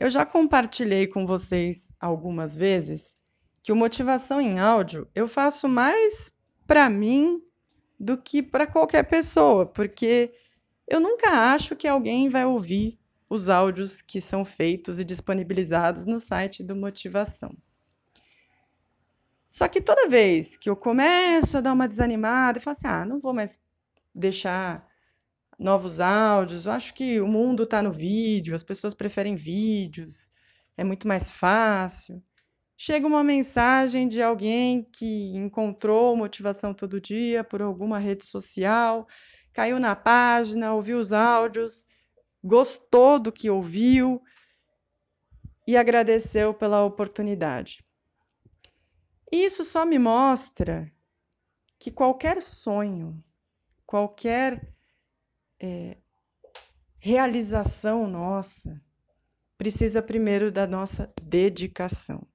Eu já compartilhei com vocês algumas vezes que o motivação em áudio eu faço mais para mim do que para qualquer pessoa, porque eu nunca acho que alguém vai ouvir os áudios que são feitos e disponibilizados no site do Motivação. Só que toda vez que eu começo a dar uma desanimada e falo assim: ah, não vou mais deixar novos áudios, eu acho que o mundo está no vídeo, as pessoas preferem vídeos, é muito mais fácil. Chega uma mensagem de alguém que encontrou motivação todo dia por alguma rede social, caiu na página, ouviu os áudios, gostou do que ouviu e agradeceu pela oportunidade. Isso só me mostra que qualquer sonho, qualquer é, realização nossa, precisa primeiro da nossa dedicação.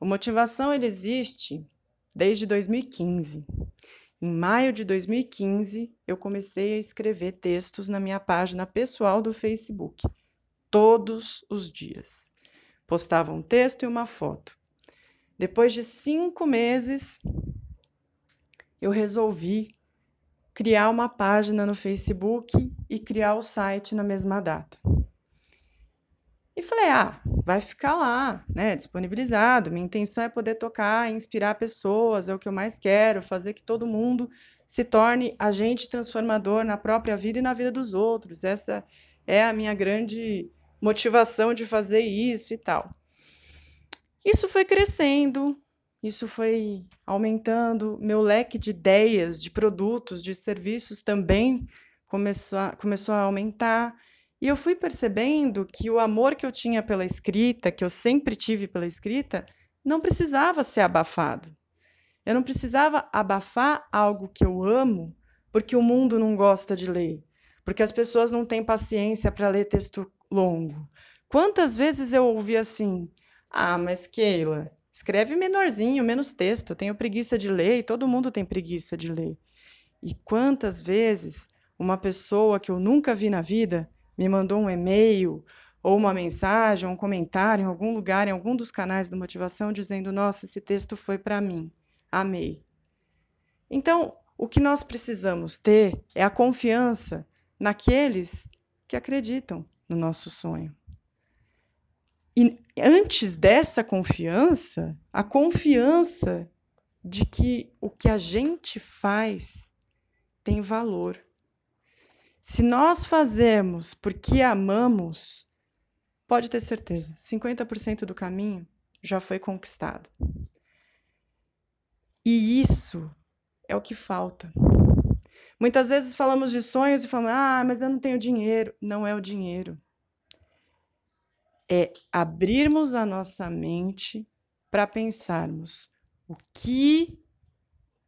O motivação ele existe desde 2015. Em maio de 2015, eu comecei a escrever textos na minha página pessoal do Facebook, todos os dias. Postava um texto e uma foto. Depois de cinco meses, eu resolvi criar uma página no Facebook e criar o site na mesma data. E falei, ah, vai ficar lá, né, disponibilizado. Minha intenção é poder tocar, inspirar pessoas, é o que eu mais quero, fazer que todo mundo se torne agente transformador na própria vida e na vida dos outros. Essa é a minha grande motivação de fazer isso e tal. Isso foi crescendo, isso foi aumentando, meu leque de ideias, de produtos, de serviços também começou a, começou a aumentar. E eu fui percebendo que o amor que eu tinha pela escrita, que eu sempre tive pela escrita, não precisava ser abafado. Eu não precisava abafar algo que eu amo porque o mundo não gosta de ler, porque as pessoas não têm paciência para ler texto longo. Quantas vezes eu ouvi assim: ah, mas Keila, escreve menorzinho, menos texto, eu tenho preguiça de ler e todo mundo tem preguiça de ler. E quantas vezes uma pessoa que eu nunca vi na vida me mandou um e-mail ou uma mensagem, um comentário em algum lugar, em algum dos canais do Motivação, dizendo: Nossa, esse texto foi para mim, amei. Então, o que nós precisamos ter é a confiança naqueles que acreditam no nosso sonho. E antes dessa confiança, a confiança de que o que a gente faz tem valor. Se nós fazemos porque amamos, pode ter certeza, 50% do caminho já foi conquistado. E isso é o que falta. Muitas vezes falamos de sonhos e falamos: ah, mas eu não tenho dinheiro. Não é o dinheiro. É abrirmos a nossa mente para pensarmos o que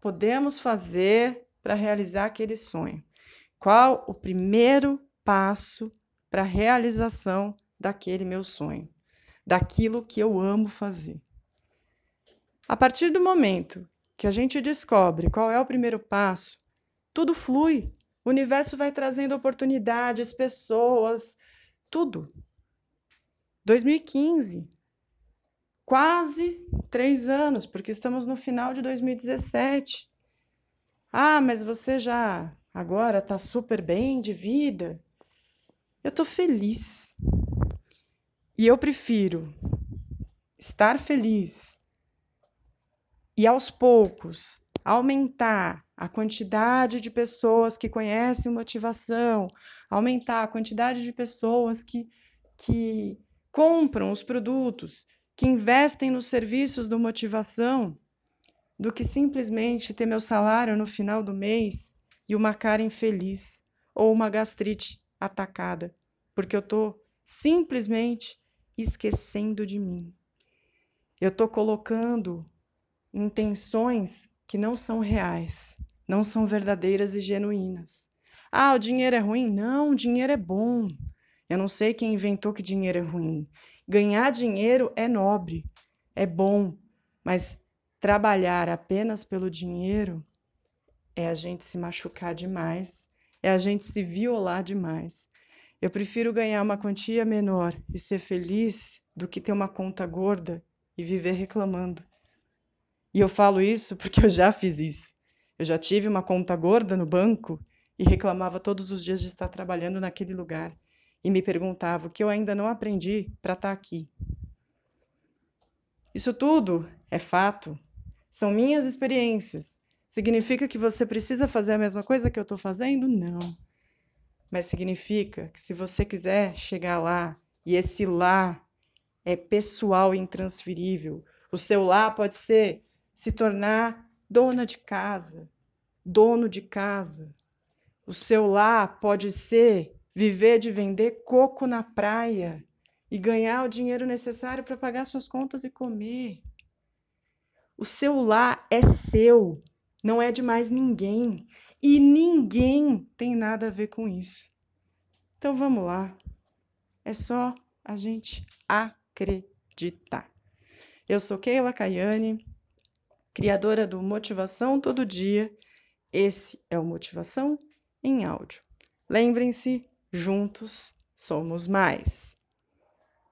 podemos fazer para realizar aquele sonho. Qual o primeiro passo para a realização daquele meu sonho, daquilo que eu amo fazer? A partir do momento que a gente descobre qual é o primeiro passo, tudo flui. O universo vai trazendo oportunidades, pessoas, tudo. 2015, quase três anos, porque estamos no final de 2017. Ah, mas você já agora está super bem de vida. Eu estou feliz. E eu prefiro estar feliz e aos poucos aumentar a quantidade de pessoas que conhecem motivação, aumentar a quantidade de pessoas que, que compram os produtos, que investem nos serviços do motivação, do que simplesmente ter meu salário no final do mês e uma cara infeliz ou uma gastrite atacada, porque eu estou simplesmente esquecendo de mim. Eu estou colocando intenções que não são reais, não são verdadeiras e genuínas. Ah, o dinheiro é ruim? Não, o dinheiro é bom. Eu não sei quem inventou que dinheiro é ruim. Ganhar dinheiro é nobre, é bom, mas trabalhar apenas pelo dinheiro é a gente se machucar demais, é a gente se violar demais, Eu prefiro ganhar uma quantia menor e ser feliz do que ter uma conta gorda e viver reclamando. E eu falo isso porque eu já fiz isso. Eu já tive uma conta gorda no banco e reclamava todos os dias de estar trabalhando naquele lugar e me perguntava o que eu ainda não aprendi para estar aqui. Isso tudo é fato, são minhas experiências. Significa que você precisa fazer a mesma coisa que eu estou fazendo? Não. Mas significa que se você quiser chegar lá, e esse lá é pessoal e intransferível, o seu lá pode ser se tornar dona de casa, dono de casa. O seu lá pode ser viver de vender coco na praia e ganhar o dinheiro necessário para pagar suas contas e comer. O seu lar é seu, não é de mais ninguém. E ninguém tem nada a ver com isso. Então vamos lá. É só a gente acreditar. Eu sou Keila Caiane, criadora do Motivação Todo Dia. Esse é o Motivação em Áudio. Lembrem-se, juntos somos mais.